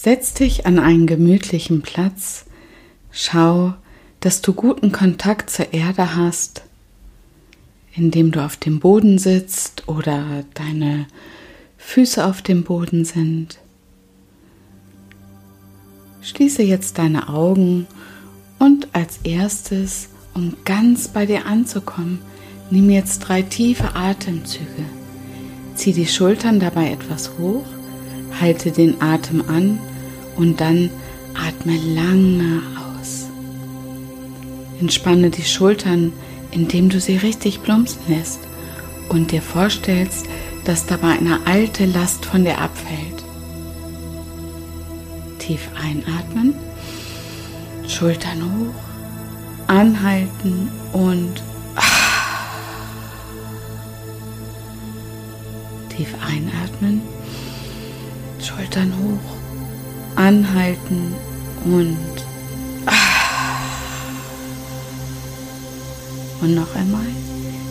Setz dich an einen gemütlichen Platz, schau, dass du guten Kontakt zur Erde hast, indem du auf dem Boden sitzt oder deine Füße auf dem Boden sind. Schließe jetzt deine Augen und als erstes, um ganz bei dir anzukommen, nimm jetzt drei tiefe Atemzüge. Zieh die Schultern dabei etwas hoch, halte den Atem an und dann atme lange aus. Entspanne die Schultern, indem du sie richtig plumpsen lässt und dir vorstellst, dass dabei eine alte Last von dir abfällt. Tief einatmen, Schultern hoch, anhalten und tief einatmen, Schultern hoch, anhalten und und noch einmal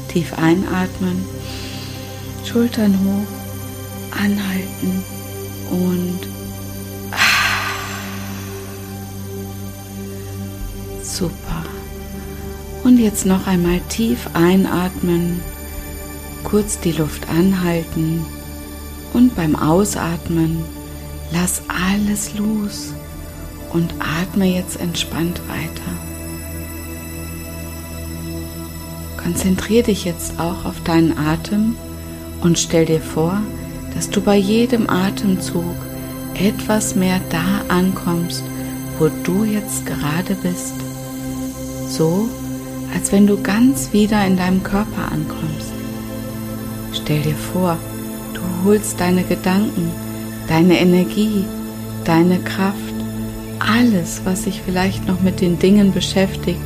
tief einatmen, Schultern hoch, anhalten und super. Und jetzt noch einmal tief einatmen, kurz die Luft anhalten und beim Ausatmen lass alles los und atme jetzt entspannt weiter. Konzentriere dich jetzt auch auf deinen Atem und stell dir vor, dass du bei jedem Atemzug etwas mehr da ankommst, wo du jetzt gerade bist. So, als wenn du ganz wieder in deinem Körper ankommst. Stell dir vor, du holst deine Gedanken, deine Energie, deine Kraft, alles, was sich vielleicht noch mit den Dingen beschäftigt,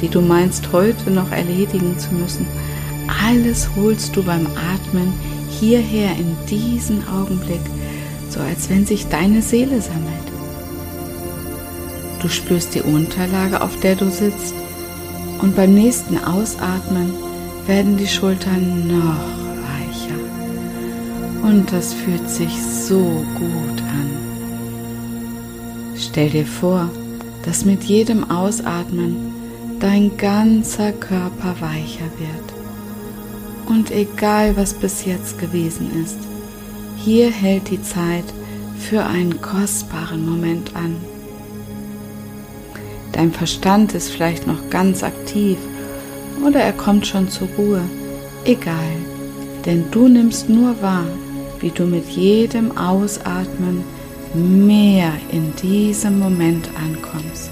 die du meinst heute noch erledigen zu müssen, alles holst du beim Atmen hierher in diesen Augenblick, so als wenn sich deine Seele sammelt. Du spürst die Unterlage, auf der du sitzt, und beim nächsten Ausatmen werden die Schultern noch. Und das fühlt sich so gut an. Stell dir vor, dass mit jedem Ausatmen dein ganzer Körper weicher wird. Und egal was bis jetzt gewesen ist, hier hält die Zeit für einen kostbaren Moment an. Dein Verstand ist vielleicht noch ganz aktiv oder er kommt schon zur Ruhe. Egal, denn du nimmst nur wahr, wie du mit jedem Ausatmen mehr in diesem Moment ankommst.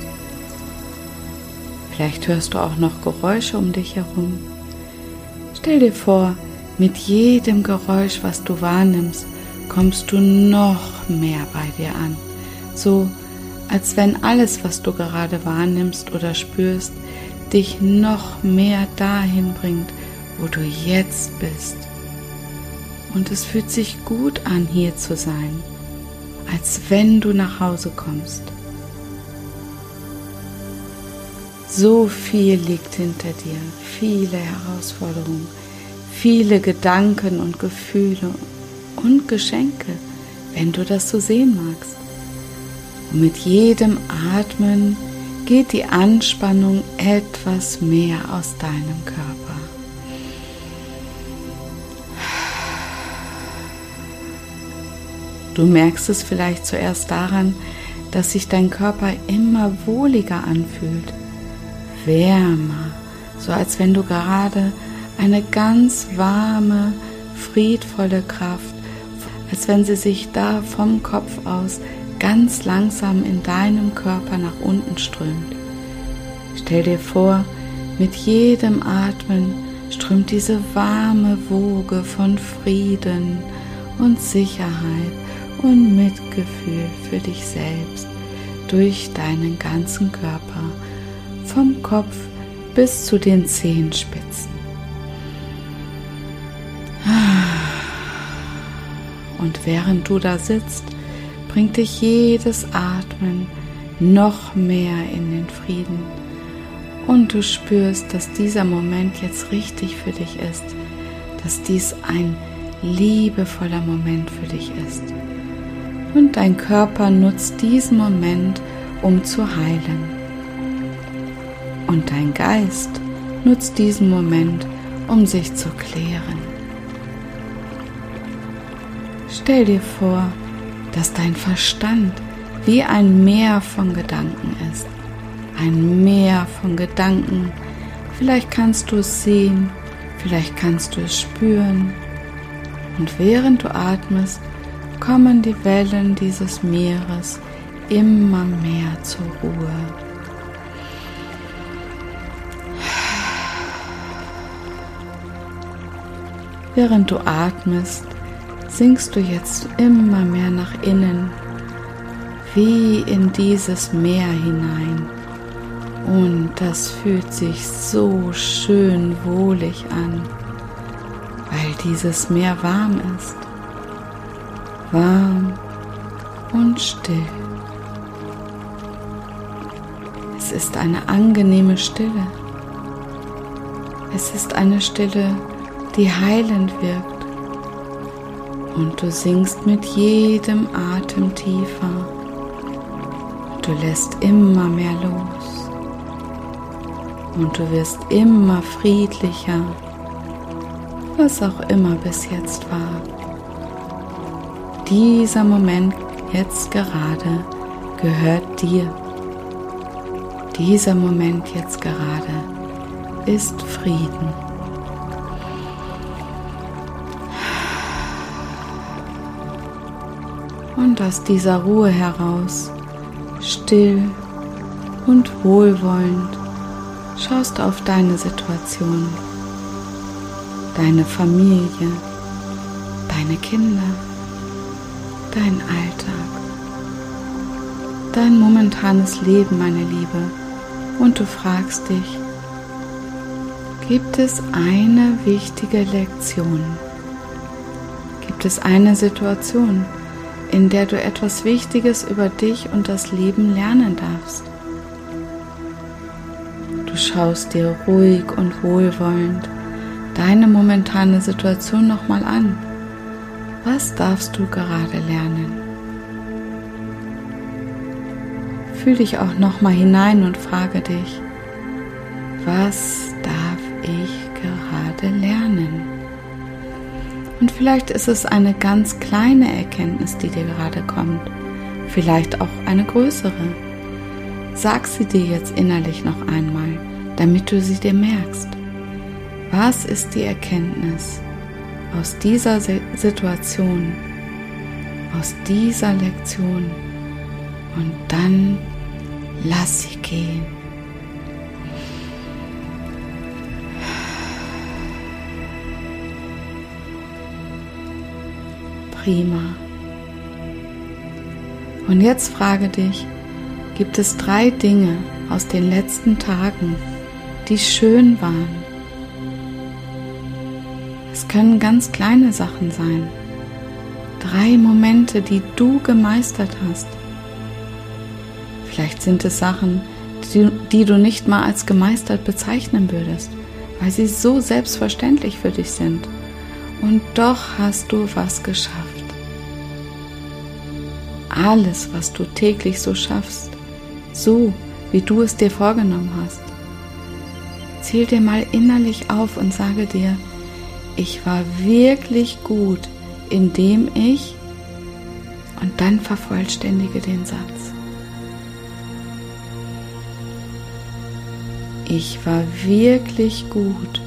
Vielleicht hörst du auch noch Geräusche um dich herum. Stell dir vor, mit jedem Geräusch, was du wahrnimmst, kommst du noch mehr bei dir an. So als wenn alles, was du gerade wahrnimmst oder spürst, dich noch mehr dahin bringt, wo du jetzt bist. Und es fühlt sich gut an, hier zu sein, als wenn du nach Hause kommst. So viel liegt hinter dir, viele Herausforderungen, viele Gedanken und Gefühle und Geschenke, wenn du das so sehen magst. Und mit jedem Atmen geht die Anspannung etwas mehr aus deinem Körper. Du merkst es vielleicht zuerst daran, dass sich dein Körper immer wohliger anfühlt wärmer, so als wenn du gerade eine ganz warme, friedvolle Kraft, als wenn sie sich da vom Kopf aus ganz langsam in deinem Körper nach unten strömt. Stell dir vor, mit jedem Atmen strömt diese warme Woge von Frieden und Sicherheit und Mitgefühl für dich selbst durch deinen ganzen Körper vom Kopf bis zu den Zehenspitzen. Und während du da sitzt, bringt dich jedes Atmen noch mehr in den Frieden. Und du spürst, dass dieser Moment jetzt richtig für dich ist, dass dies ein liebevoller Moment für dich ist. Und dein Körper nutzt diesen Moment, um zu heilen. Und dein Geist nutzt diesen Moment, um sich zu klären. Stell dir vor, dass dein Verstand wie ein Meer von Gedanken ist. Ein Meer von Gedanken. Vielleicht kannst du es sehen, vielleicht kannst du es spüren. Und während du atmest, kommen die Wellen dieses Meeres immer mehr zur Ruhe. Während du atmest, sinkst du jetzt immer mehr nach innen, wie in dieses Meer hinein. Und das fühlt sich so schön wohlig an, weil dieses Meer warm ist. Warm und still. Es ist eine angenehme Stille. Es ist eine Stille, die heilend wirkt. Und du sinkst mit jedem Atem tiefer. Du lässt immer mehr los. Und du wirst immer friedlicher, was auch immer bis jetzt war. Dieser Moment jetzt gerade gehört dir. Dieser Moment jetzt gerade ist Frieden. Und aus dieser Ruhe heraus, still und wohlwollend, schaust auf deine Situation, deine Familie, deine Kinder, dein Alltag, dein momentanes Leben, meine Liebe und du fragst dich, gibt es eine wichtige Lektion? Gibt es eine Situation, in der du etwas Wichtiges über dich und das Leben lernen darfst? Du schaust dir ruhig und wohlwollend deine momentane Situation nochmal an. Was darfst du gerade lernen? fühl dich auch noch mal hinein und frage dich, was darf ich gerade lernen? Und vielleicht ist es eine ganz kleine Erkenntnis, die dir gerade kommt, vielleicht auch eine größere. Sag sie dir jetzt innerlich noch einmal, damit du sie dir merkst. Was ist die Erkenntnis aus dieser Situation, aus dieser Lektion? Und dann Lass sie gehen. Prima. Und jetzt frage dich, gibt es drei Dinge aus den letzten Tagen, die schön waren? Können ganz kleine Sachen sein. Drei Momente, die du gemeistert hast. Vielleicht sind es Sachen, die, die, du nicht mal als gemeistert bezeichnen würdest, weil sie so selbstverständlich für dich sind. Und doch hast du was geschafft. Alles, was du täglich so schaffst, so wie du es dir vorgenommen hast. Zähl dir mal innerlich auf und sage dir, ich war wirklich gut, indem ich und dann vervollständige den Satz. Ich war wirklich gut,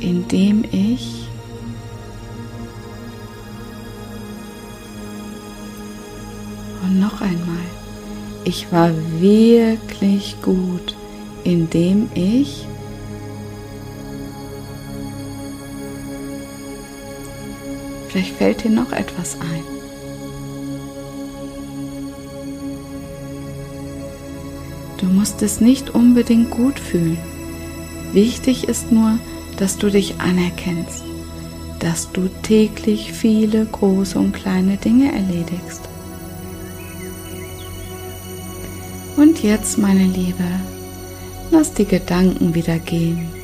indem ich und noch einmal, ich war wirklich gut, indem ich Vielleicht fällt dir noch etwas ein. Du musst es nicht unbedingt gut fühlen. Wichtig ist nur, dass du dich anerkennst, dass du täglich viele große und kleine Dinge erledigst. Und jetzt, meine Liebe, lass die Gedanken wieder gehen.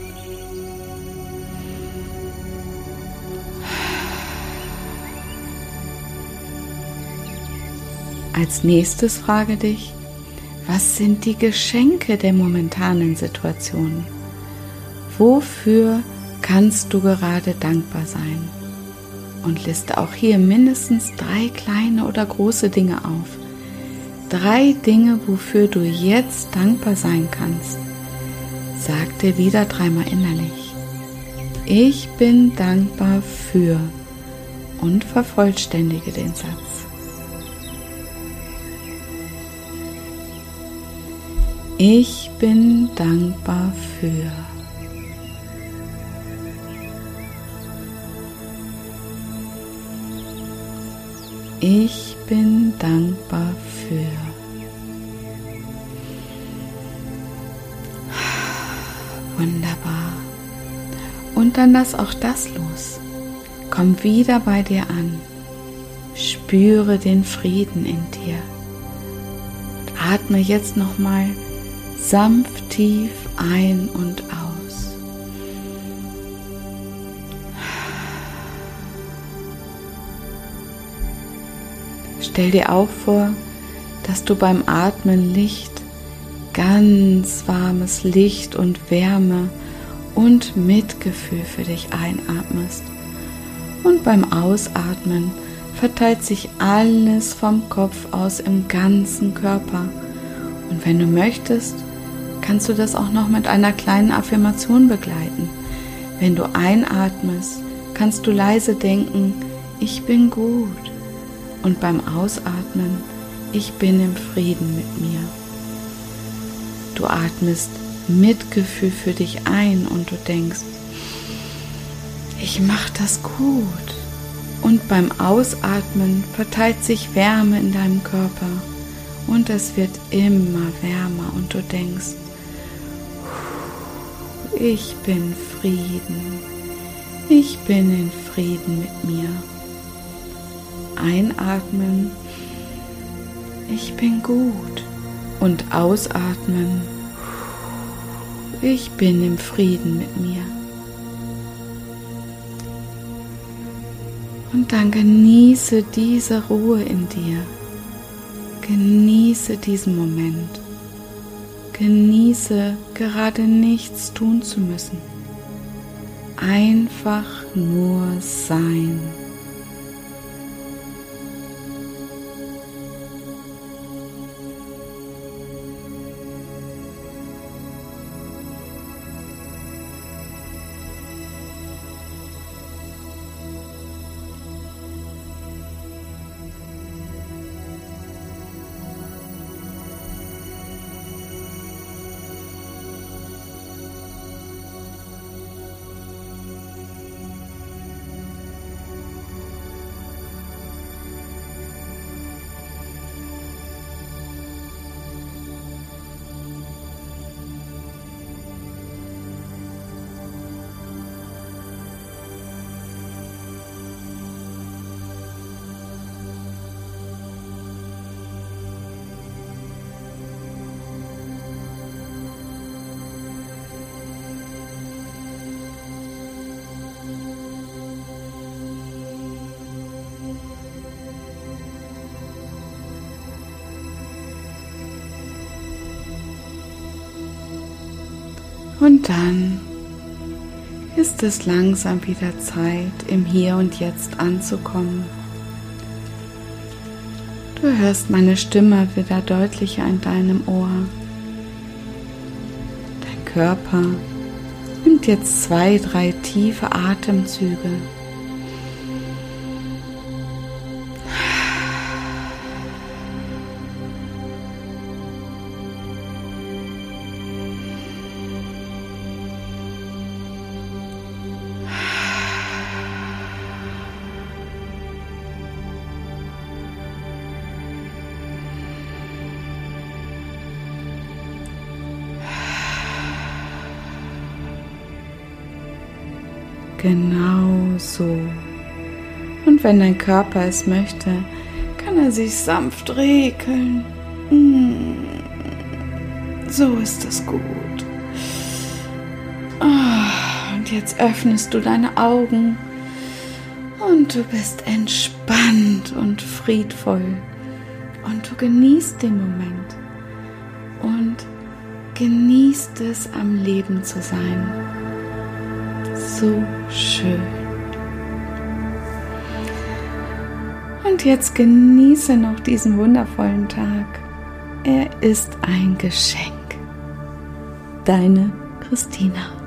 Als nächstes frage dich, was sind die Geschenke der momentanen Situation? Wofür kannst du gerade dankbar sein? Und liste auch hier mindestens drei kleine oder große Dinge auf. Drei Dinge, wofür du jetzt dankbar sein kannst. Sag dir wieder dreimal innerlich. Ich bin dankbar für und vervollständige den Satz. Ich bin dankbar für. Ich bin dankbar für. Wunderbar. Und dann lass auch das los. Komm wieder bei dir an. Spüre den Frieden in dir. Atme jetzt nochmal sanft tief ein und aus. Stell dir auch vor, dass du beim Atmen Licht, ganz warmes Licht und Wärme und Mitgefühl für dich einatmest. Und beim Ausatmen verteilt sich alles vom Kopf aus im ganzen Körper. Und wenn du möchtest, kannst du das auch noch mit einer kleinen Affirmation begleiten. Wenn du einatmest, kannst du leise denken, ich bin gut. Und beim Ausatmen, ich bin im Frieden mit mir. Du atmest Mitgefühl für dich ein und du denkst, ich mache das gut. Und beim Ausatmen verteilt sich Wärme in deinem Körper und es wird immer wärmer und du denkst, ich bin Frieden. Ich bin in Frieden mit mir. Einatmen. Ich bin gut. Und ausatmen. Ich bin im Frieden mit mir. Und dann genieße diese Ruhe in dir. Genieße diesen Moment. Genieße gerade nichts tun zu müssen. Einfach nur sein. Und dann ist es langsam wieder Zeit, im Hier und Jetzt anzukommen. Du hörst meine Stimme wieder deutlicher in deinem Ohr. Dein Körper nimmt jetzt zwei, drei tiefe Atemzüge. Genau so. Und wenn dein Körper es möchte, kann er sich sanft regeln. Mm. So ist es gut. Ah, und jetzt öffnest du deine Augen und du bist entspannt und friedvoll. Und du genießt den Moment und genießt es, am Leben zu sein. So schön. Und jetzt genieße noch diesen wundervollen Tag. Er ist ein Geschenk. Deine Christina.